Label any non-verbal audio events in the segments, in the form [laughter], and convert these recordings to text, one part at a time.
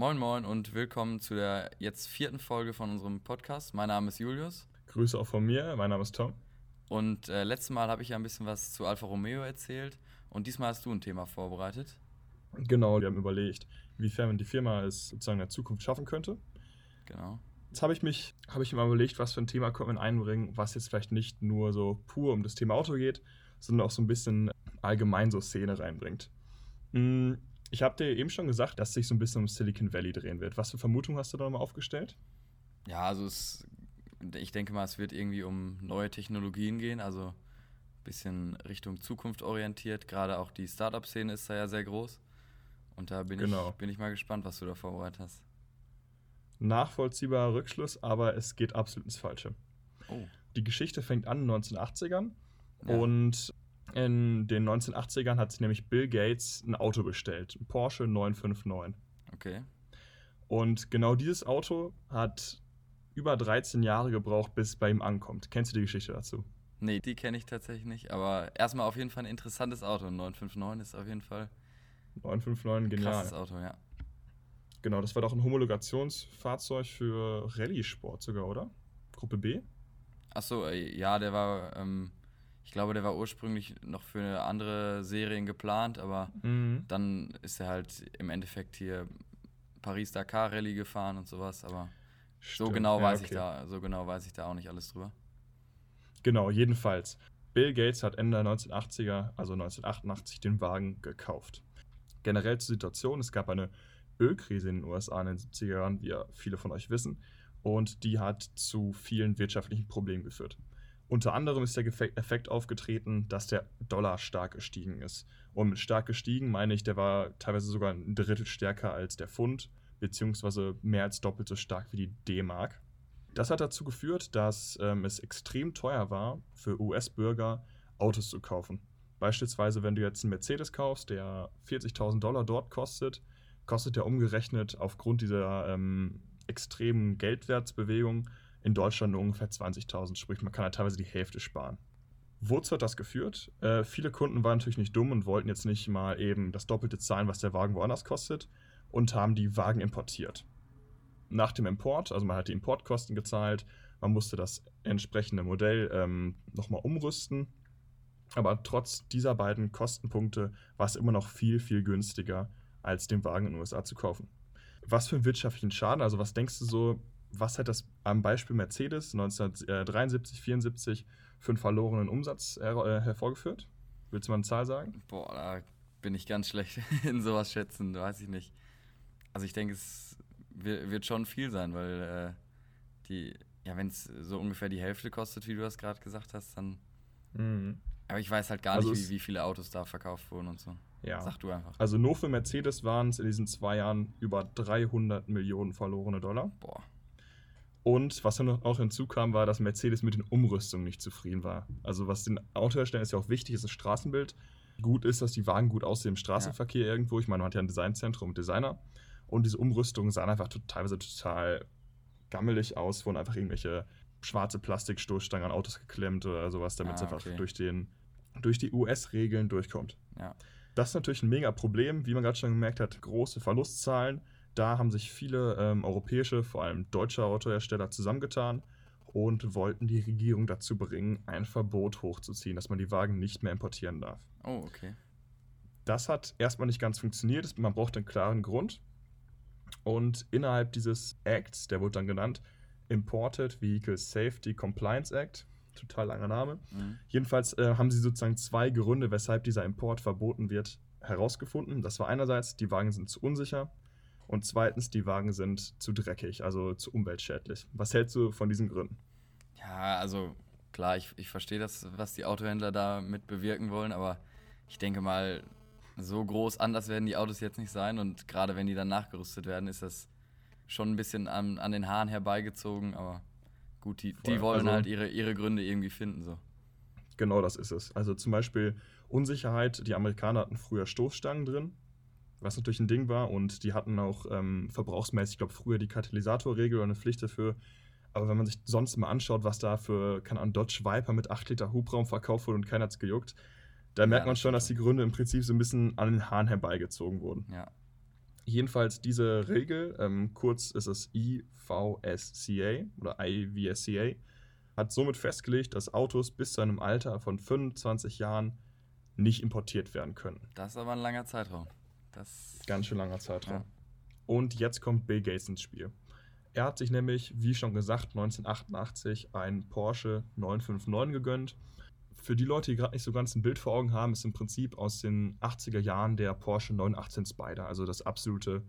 Moin Moin und willkommen zu der jetzt vierten Folge von unserem Podcast. Mein Name ist Julius. Grüße auch von mir, mein Name ist Tom. Und äh, letztes Mal habe ich ja ein bisschen was zu Alfa Romeo erzählt und diesmal hast du ein Thema vorbereitet. Genau, wir haben überlegt, inwiefern man die Firma es sozusagen in der Zukunft schaffen könnte. Genau. Jetzt habe ich mich, habe ich mir mal überlegt, was für ein Thema könnte man einbringen, was jetzt vielleicht nicht nur so pur um das Thema Auto geht, sondern auch so ein bisschen allgemein so Szene reinbringt. Hm, ich habe dir eben schon gesagt, dass sich so ein bisschen um Silicon Valley drehen wird. Was für Vermutungen hast du da nochmal aufgestellt? Ja, also es, ich denke mal, es wird irgendwie um neue Technologien gehen, also ein bisschen Richtung Zukunft orientiert. Gerade auch die Startup-Szene ist da ja sehr groß. Und da bin, genau. ich, bin ich mal gespannt, was du da vorbereitet hast. Nachvollziehbarer Rückschluss, aber es geht absolut ins Falsche. Oh. Die Geschichte fängt an in den 1980ern ja. und in den 1980ern hat sich nämlich Bill Gates ein Auto bestellt, ein Porsche 959. Okay. Und genau dieses Auto hat über 13 Jahre gebraucht, bis es bei ihm ankommt. Kennst du die Geschichte dazu? Nee, die kenne ich tatsächlich nicht. Aber erstmal auf jeden Fall ein interessantes Auto. Ein 959 ist auf jeden Fall. 959, genial. Krasses Auto, ja. Genau, das war doch ein Homologationsfahrzeug für Rallye-Sport sogar, oder? Gruppe B? Achso, äh, ja, der war. Ähm ich glaube, der war ursprünglich noch für andere Serien geplant, aber mhm. dann ist er halt im Endeffekt hier Paris-Dakar Rallye gefahren und sowas, aber Stimmt. so genau ja, weiß okay. ich da, so genau weiß ich da auch nicht alles drüber. Genau, jedenfalls. Bill Gates hat Ende der 1980er, also 1988, den Wagen gekauft. Generell zur Situation, es gab eine Ölkrise in den USA in den 70er Jahren, wie ja viele von euch wissen, und die hat zu vielen wirtschaftlichen Problemen geführt. Unter anderem ist der Effekt aufgetreten, dass der Dollar stark gestiegen ist. Und mit stark gestiegen meine ich, der war teilweise sogar ein Drittel stärker als der Pfund, beziehungsweise mehr als doppelt so stark wie die D-Mark. Das hat dazu geführt, dass ähm, es extrem teuer war, für US-Bürger Autos zu kaufen. Beispielsweise, wenn du jetzt einen Mercedes kaufst, der 40.000 Dollar dort kostet, kostet der umgerechnet aufgrund dieser ähm, extremen Geldwertsbewegung in Deutschland nur ungefähr 20.000, sprich man kann halt teilweise die Hälfte sparen. Wozu hat das geführt? Äh, viele Kunden waren natürlich nicht dumm und wollten jetzt nicht mal eben das Doppelte zahlen, was der Wagen woanders kostet und haben die Wagen importiert. Nach dem Import, also man hat die Importkosten gezahlt, man musste das entsprechende Modell ähm, nochmal umrüsten, aber trotz dieser beiden Kostenpunkte war es immer noch viel, viel günstiger, als den Wagen in den USA zu kaufen. Was für einen wirtschaftlichen Schaden, also was denkst du so, was hat das am Beispiel Mercedes 1973, 74 für einen verlorenen Umsatz her äh, hervorgeführt? Willst du mal eine Zahl sagen? Boah, da bin ich ganz schlecht [laughs] in sowas schätzen, weiß ich nicht. Also ich denke, es wird schon viel sein, weil äh, die, ja, wenn es so ungefähr die Hälfte kostet, wie du das gerade gesagt hast, dann. Mhm. Aber ich weiß halt gar also nicht, wie, wie viele Autos da verkauft wurden und so. Ja. Sag du einfach. Also nur für Mercedes waren es in diesen zwei Jahren über 300 Millionen verlorene Dollar. Boah. Und was dann auch hinzukam, war, dass Mercedes mit den Umrüstungen nicht zufrieden war. Also was den Autoherstellern ist ja auch wichtig, ist das Straßenbild. Gut ist, dass die Wagen gut aussehen im Straßenverkehr ja. irgendwo. Ich meine, man hat ja ein Designzentrum mit Designer. Und diese Umrüstungen sahen einfach teilweise total gammelig aus, wurden einfach irgendwelche schwarze Plastikstoßstangen an Autos geklemmt oder sowas, damit es ah, einfach durch, den, durch die US-Regeln durchkommt. Ja. Das ist natürlich ein mega Problem, wie man gerade schon gemerkt hat, große Verlustzahlen da haben sich viele ähm, europäische, vor allem deutsche Autohersteller zusammengetan und wollten die Regierung dazu bringen, ein Verbot hochzuziehen, dass man die Wagen nicht mehr importieren darf. Oh, okay. Das hat erstmal nicht ganz funktioniert. Man braucht einen klaren Grund. Und innerhalb dieses Acts, der wurde dann genannt Imported Vehicle Safety Compliance Act, total langer Name. Mhm. Jedenfalls äh, haben sie sozusagen zwei Gründe, weshalb dieser Import verboten wird, herausgefunden. Das war einerseits, die Wagen sind zu unsicher und zweitens, die Wagen sind zu dreckig, also zu umweltschädlich. Was hältst du von diesen Gründen? Ja, also klar, ich, ich verstehe das, was die Autohändler damit bewirken wollen, aber ich denke mal, so groß anders werden die Autos jetzt nicht sein und gerade wenn die dann nachgerüstet werden, ist das schon ein bisschen an, an den Haaren herbeigezogen, aber gut, die, die wollen also, halt ihre, ihre Gründe irgendwie finden. So. Genau das ist es. Also zum Beispiel Unsicherheit, die Amerikaner hatten früher Stoßstangen drin, was natürlich ein Ding war. Und die hatten auch ähm, verbrauchsmäßig, ich glaube, früher die Katalysatorregel oder eine Pflicht dafür. Aber wenn man sich sonst mal anschaut, was da für, keine Ahnung, Dodge Viper mit 8 Liter Hubraum verkauft wurde und keiner hat es gejuckt, da merkt man schon, dass die Gründe im Prinzip so ein bisschen an den Haaren herbeigezogen wurden. Ja. Jedenfalls diese Regel, ähm, kurz ist es IVSCA oder IVSCA, hat somit festgelegt, dass Autos bis zu einem Alter von 25 Jahren nicht importiert werden können. Das ist aber ein langer Zeitraum. Das Ganz schön langer Zeitraum. Ja. Und jetzt kommt Bill Gates ins Spiel. Er hat sich nämlich, wie schon gesagt, 1988 einen Porsche 959 gegönnt. Für die Leute, die gerade nicht so ganz ein Bild vor Augen haben, ist im Prinzip aus den 80er Jahren der Porsche 918 Spider, also das absolute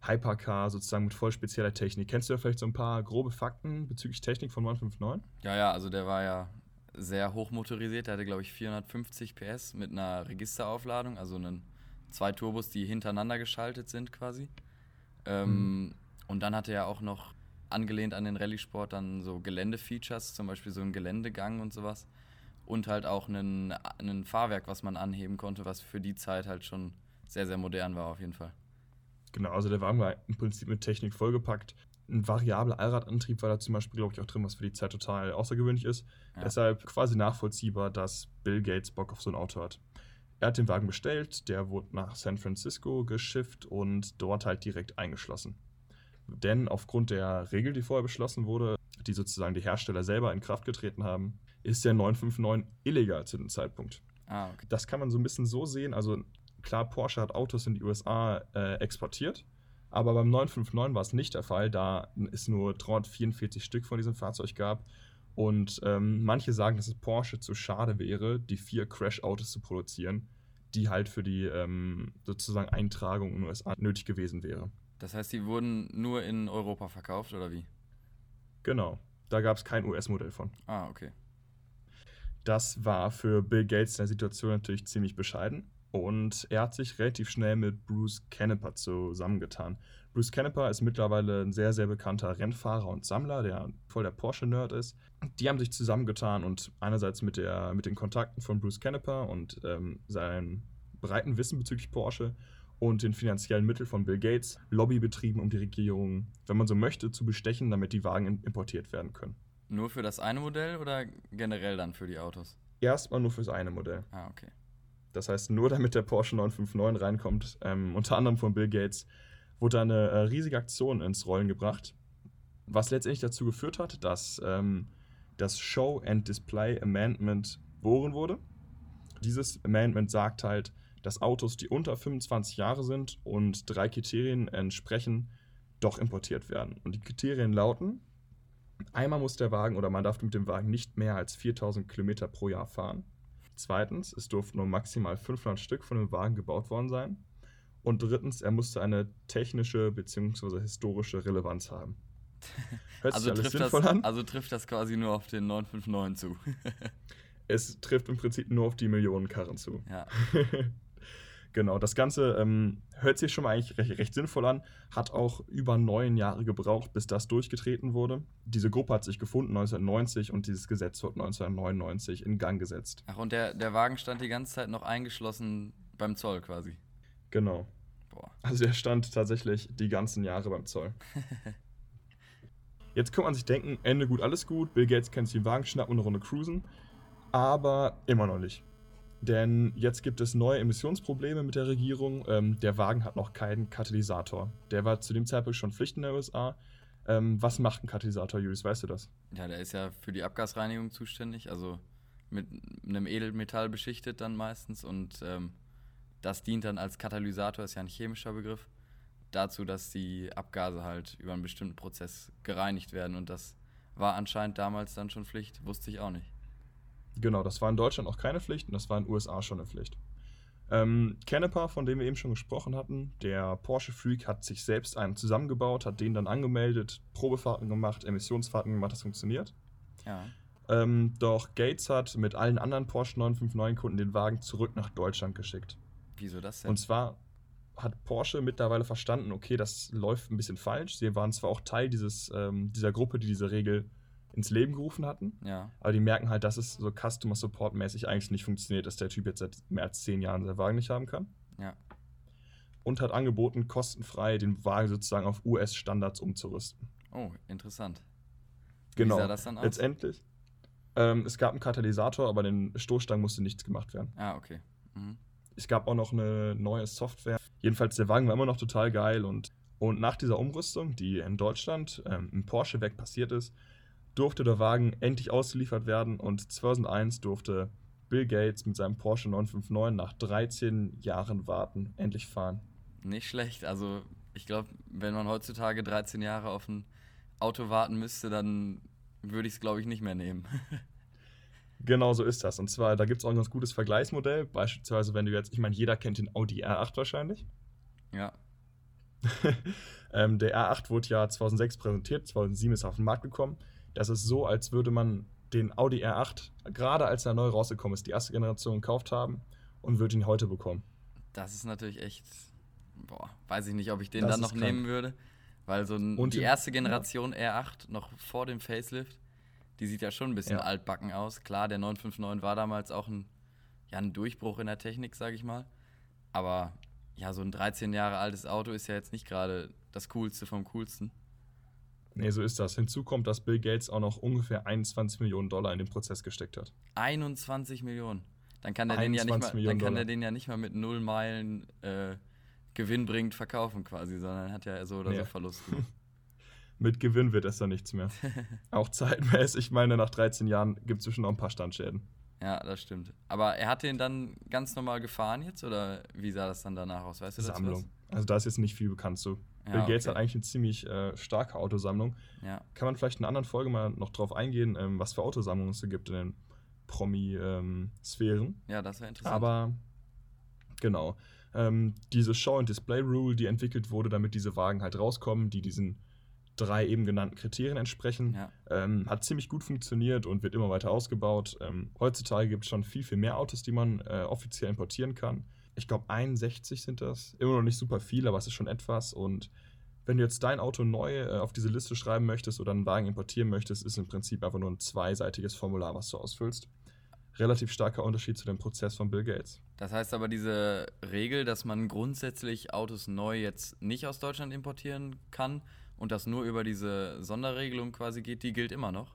Hypercar sozusagen mit voll spezieller Technik. Kennst du da vielleicht so ein paar grobe Fakten bezüglich Technik von 959? Ja, ja, also der war ja sehr hochmotorisiert. Der hatte, glaube ich, 450 PS mit einer Registeraufladung, also einen, zwei Turbos, die hintereinander geschaltet sind quasi. Ähm, Und dann hatte er auch noch angelehnt an den Rallye-Sport dann so Geländefeatures, zum Beispiel so einen Geländegang und sowas. Und halt auch einen, einen Fahrwerk, was man anheben konnte, was für die Zeit halt schon sehr, sehr modern war auf jeden Fall. Genau, also der Wagen war im Prinzip mit Technik vollgepackt. Ein variabler Allradantrieb war da zum Beispiel, glaube ich, auch drin, was für die Zeit total außergewöhnlich ist. Ja. Deshalb quasi nachvollziehbar, dass Bill Gates Bock auf so ein Auto hat. Er hat den Wagen bestellt, der wurde nach San Francisco geschifft und dort halt direkt eingeschlossen. Denn aufgrund der Regel, die vorher beschlossen wurde, die sozusagen die Hersteller selber in Kraft getreten haben, ist der 959 illegal zu dem Zeitpunkt. Ah, okay. Das kann man so ein bisschen so sehen. Also klar, Porsche hat Autos in die USA äh, exportiert, aber beim 959 war es nicht der Fall, da es nur 344 Stück von diesem Fahrzeug gab. Und ähm, manche sagen, dass es Porsche zu schade wäre, die vier Crash-Autos zu produzieren, die halt für die ähm, sozusagen Eintragung in den USA nötig gewesen wäre. Das heißt, die wurden nur in Europa verkauft, oder wie? Genau, da gab es kein US-Modell von. Ah, okay. Das war für Bill Gates in der Situation natürlich ziemlich bescheiden. Und er hat sich relativ schnell mit Bruce Canepa zusammengetan. Bruce Canepa ist mittlerweile ein sehr, sehr bekannter Rennfahrer und Sammler, der voll der Porsche-Nerd ist. Die haben sich zusammengetan und einerseits mit, der, mit den Kontakten von Bruce Canepa und ähm, seinem breiten Wissen bezüglich Porsche und den finanziellen Mitteln von Bill Gates Lobby betrieben, um die Regierung, wenn man so möchte, zu bestechen, damit die Wagen im- importiert werden können. Nur für das eine Modell oder generell dann für die Autos? Erstmal nur fürs eine Modell. Ah, okay. Das heißt, nur damit der Porsche 959 reinkommt, ähm, unter anderem von Bill Gates, wurde eine äh, riesige Aktion ins Rollen gebracht, was letztendlich dazu geführt hat, dass ähm, das Show and Display Amendment geboren wurde. Dieses Amendment sagt halt, dass Autos, die unter 25 Jahre sind und drei Kriterien entsprechen, doch importiert werden. Und die Kriterien lauten, einmal muss der Wagen oder man darf mit dem Wagen nicht mehr als 4000 Kilometer pro Jahr fahren. Zweitens, es durften nur maximal 500 Stück von dem Wagen gebaut worden sein. Und drittens, er musste eine technische bzw. historische Relevanz haben. [laughs] Hört Also sich trifft, das, an? also trifft das quasi nur auf den 959 zu. [laughs] Es trifft im Prinzip nur auf die Millionenkarren zu. ja. [laughs] genau, das Ganze ähm, hört sich schon mal eigentlich recht, recht sinnvoll an, hat auch über neun Jahre gebraucht, bis das durchgetreten wurde. Diese Gruppe hat sich gefunden 1990 und dieses Gesetz wurde 1999 in Gang gesetzt. Ach, und der, der Wagen stand die ganze Zeit noch eingeschlossen beim Zoll quasi. Genau. Boah. Also der stand tatsächlich die ganzen Jahre beim Zoll. [laughs] Jetzt kann man sich denken, Ende gut, alles gut, Bill Gates kann sich den Wagen schnappen und eine Runde cruisen, aber immer noch nicht. Denn jetzt gibt es neue Emissionsprobleme mit der Regierung. Ähm, der Wagen hat noch keinen Katalysator. Der war zu dem Zeitpunkt schon Pflicht in der USA. Ähm, was macht ein Katalysator, Julius? Weißt du das? Ja, der ist ja für die Abgasreinigung zuständig, also mit einem Edelmetall beschichtet dann meistens und ähm, das dient dann als Katalysator, ist ja ein chemischer Begriff, dazu, dass die Abgase halt über einen bestimmten Prozess gereinigt werden und das war anscheinend damals dann schon Pflicht, wusste ich auch nicht. Genau, das war in Deutschland auch keine Pflicht und das war in den USA schon eine Pflicht. Ähm, Canepa, von dem wir eben schon gesprochen hatten, der Porsche Freak hat sich selbst einen zusammengebaut, hat den dann angemeldet, Probefahrten gemacht, Emissionsfahrten gemacht, das funktioniert. Ja. Ähm, doch Gates hat mit allen anderen Porsche 959-Kunden den Wagen zurück nach Deutschland geschickt. Wieso das denn? Und zwar hat Porsche mittlerweile verstanden, okay, das läuft ein bisschen falsch. Sie waren zwar auch Teil dieses, ähm, dieser Gruppe, die diese Regel ins Leben gerufen hatten, ja. aber die merken halt, dass es so Customer Support mäßig eigentlich nicht funktioniert, dass der Typ jetzt seit mehr als zehn Jahren seinen Wagen nicht haben kann. Ja. Und hat angeboten, kostenfrei den Wagen sozusagen auf US-Standards umzurüsten. Oh, interessant. Genau. Wie sah das dann aus? Letztendlich. Ähm, es gab einen Katalysator, aber den Stoßstangen musste nichts gemacht werden. Ah, okay. Mhm. Es gab auch noch eine neue Software, Jedenfalls, der Wagen war immer noch total geil und, und nach dieser Umrüstung, die in Deutschland ähm, im Porsche-Werk passiert ist, durfte der Wagen endlich ausgeliefert werden und 2001 durfte Bill Gates mit seinem Porsche 959 nach 13 Jahren Warten endlich fahren. Nicht schlecht. Also, ich glaube, wenn man heutzutage 13 Jahre auf ein Auto warten müsste, dann würde ich es, glaube ich, nicht mehr nehmen. [laughs] genau so ist das. Und zwar, da gibt es auch ein ganz gutes Vergleichsmodell. Beispielsweise, wenn du jetzt, ich meine, jeder kennt den Audi R8 wahrscheinlich. Ja. [laughs] ähm, der R8 wurde ja 2006 präsentiert, 2007 ist er auf den Markt gekommen. Das ist so, als würde man den Audi R8, gerade als er neu rausgekommen ist, die erste Generation gekauft haben und würde ihn heute bekommen. Das ist natürlich echt, boah, weiß ich nicht, ob ich den das dann noch krank. nehmen würde. Weil so ein, und die erste Generation ja. R8 noch vor dem Facelift, die sieht ja schon ein bisschen ja. altbacken aus. Klar, der 959 war damals auch ein, ja, ein Durchbruch in der Technik, sag ich mal. Aber ja, so ein 13 Jahre altes Auto ist ja jetzt nicht gerade das Coolste vom Coolsten. Nee, so ist das. Hinzu kommt, dass Bill Gates auch noch ungefähr 21 Millionen Dollar in den Prozess gesteckt hat. 21 Millionen. Dann kann er den ja nicht mal, dann kann er den ja nicht mal mit null Meilen äh, gewinnbringend verkaufen quasi, sondern hat ja so oder nee. so Verlust. [laughs] mit Gewinn wird es dann nichts mehr. [laughs] auch zeitmäßig, ich meine, nach 13 Jahren gibt es zwischen noch ein paar Standschäden. Ja, das stimmt. Aber er hat den dann ganz normal gefahren jetzt oder wie sah das dann danach aus? Weißt du das? Sammlung. Also da ist jetzt nicht viel bekannt zu. Ja, Bill Gates okay. hat eigentlich eine ziemlich äh, starke Autosammlung. Ja. Kann man vielleicht in einer anderen Folge mal noch drauf eingehen, ähm, was für Autosammlungen es gibt in den Promi-Sphären. Ähm, ja, das wäre interessant. Aber genau. Ähm, diese Show- and Display-Rule, die entwickelt wurde, damit diese Wagen halt rauskommen, die diesen drei eben genannten Kriterien entsprechen, ja. ähm, hat ziemlich gut funktioniert und wird immer weiter ausgebaut. Ähm, heutzutage gibt es schon viel, viel mehr Autos, die man äh, offiziell importieren kann ich glaube 61 sind das. Immer noch nicht super viel, aber es ist schon etwas. Und wenn du jetzt dein Auto neu äh, auf diese Liste schreiben möchtest oder einen Wagen importieren möchtest, ist im Prinzip einfach nur ein zweiseitiges Formular, was du ausfüllst. Relativ starker Unterschied zu dem Prozess von Bill Gates. Das heißt aber, diese Regel, dass man grundsätzlich Autos neu jetzt nicht aus Deutschland importieren kann und das nur über diese Sonderregelung quasi geht, die gilt immer noch?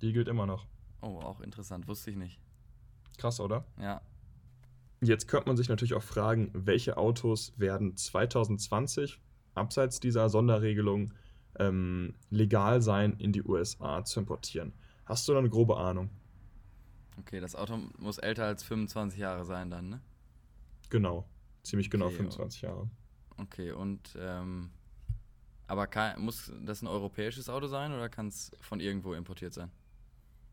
Die gilt immer noch. Oh, auch interessant, wusste ich nicht. Krass, oder? Ja, Jetzt könnte man sich natürlich auch fragen, welche Autos werden 2020 abseits dieser Sonderregelung ähm, legal sein, in die USA zu importieren. Hast du da eine grobe Ahnung? Okay, das Auto muss älter als 25 Jahre sein dann, ne? Genau, ziemlich genau okay, 25 Jahre. Okay, und ähm, aber kann, muss das ein europäisches Auto sein oder kann es von irgendwo importiert sein?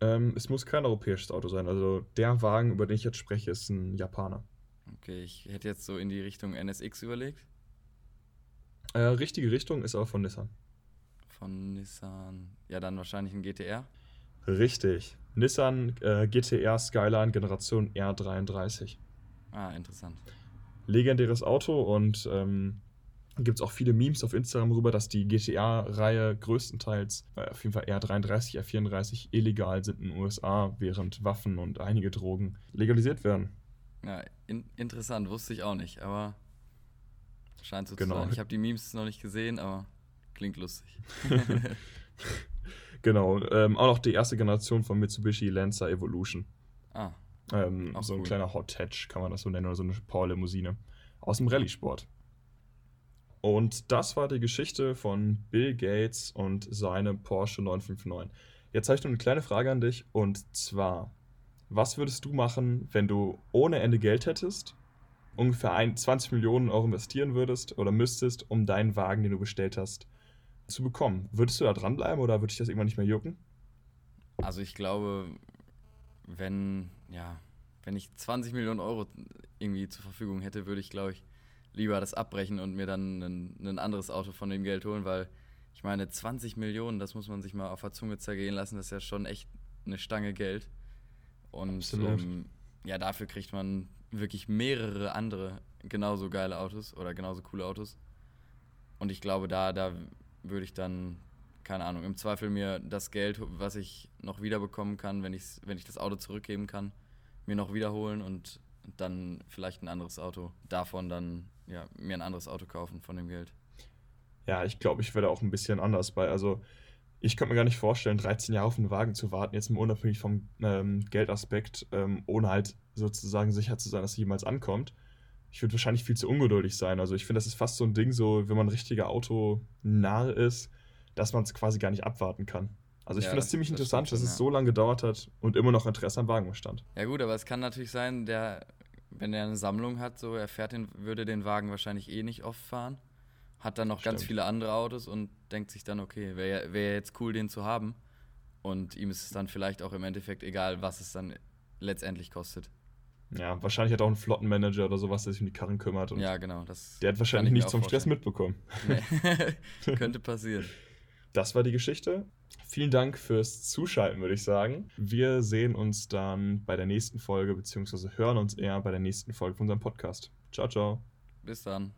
Ähm, es muss kein europäisches Auto sein. Also der Wagen, über den ich jetzt spreche, ist ein Japaner. Okay, ich hätte jetzt so in die Richtung NSX überlegt. Äh, richtige Richtung ist aber von Nissan. Von Nissan. Ja, dann wahrscheinlich ein GTR. Richtig. Nissan äh, GTR Skyline Generation R33. Ah, interessant. Legendäres Auto und ähm, gibt es auch viele Memes auf Instagram rüber, dass die GTA-Reihe größtenteils, äh, auf jeden Fall R33, R34, illegal sind in den USA, während Waffen und einige Drogen legalisiert werden. Ja, in, interessant, wusste ich auch nicht, aber scheint so genau. zu sein. Ich habe die Memes noch nicht gesehen, aber klingt lustig. [laughs] [laughs] genau, ähm, auch noch die erste Generation von Mitsubishi Lancer Evolution. Ah. Ähm, so ein cool. kleiner Hot Hatch, kann man das so nennen, oder so eine Power-Limousine. Aus dem Rallye-Sport. Und das war die Geschichte von Bill Gates und seinem Porsche 959. Jetzt habe ich noch eine kleine Frage an dich und zwar, was würdest du machen, wenn du ohne Ende Geld hättest, ungefähr 20 Millionen Euro investieren würdest oder müsstest, um deinen Wagen, den du bestellt hast, zu bekommen? Würdest du da dranbleiben oder würde dich das irgendwann nicht mehr jucken? Also ich glaube, wenn, ja, wenn ich 20 Millionen Euro irgendwie zur Verfügung hätte, würde ich, glaube ich, lieber das abbrechen und mir dann ein, ein anderes Auto von dem Geld holen, weil ich meine, 20 Millionen, das muss man sich mal auf der Zunge zergehen lassen, das ist ja schon echt eine Stange Geld. Und ähm, ja, dafür kriegt man wirklich mehrere andere genauso geile Autos oder genauso coole Autos. Und ich glaube, da, da würde ich dann, keine Ahnung, im Zweifel mir das Geld, was ich noch wiederbekommen kann, wenn, wenn ich das Auto zurückgeben kann, mir noch wiederholen und dann vielleicht ein anderes Auto davon dann ja, mir ein anderes Auto kaufen von dem Geld. Ja, ich glaube, ich werde auch ein bisschen anders bei. Also, ich könnte mir gar nicht vorstellen, 13 Jahre auf einen Wagen zu warten, jetzt mal unabhängig vom ähm, Geldaspekt, ähm, ohne halt sozusagen sicher zu sein, dass er jemals ankommt. ich würde wahrscheinlich viel zu ungeduldig sein. Also ich finde, das ist fast so ein Ding, so wenn man ein richtiger Autonarr ist, dass man es quasi gar nicht abwarten kann. Also ich Ja, finde das ziemlich das interessant, stimmt dass es ja. so lange gedauert hat und immer noch Interesse am Wagen bestand. Ja gut, aber es kann natürlich sein, der, wenn er eine Sammlung hat, so er fährt den, würde den Wagen wahrscheinlich eh nicht oft fahren, hat dann noch ganz Stimmt. viele andere Autos und denkt sich dann, okay, wäre wär jetzt cool, den zu haben. Und ihm ist es dann vielleicht auch im Endeffekt egal, was es dann letztendlich kostet. Ja, wahrscheinlich hat er auch einen Flottenmanager oder sowas, der sich um die Karren kümmert. Und ja, genau. Das der hat wahrscheinlich nichts vom Stress mitbekommen. Nee. [laughs] [laughs] Könnte passieren. Das war die Geschichte. Vielen Dank fürs Zuschalten, würde ich sagen. Wir sehen uns dann bei der nächsten Folge, beziehungsweise hören uns eher bei der nächsten Folge von unserem Podcast. Ciao, ciao. Bis dann.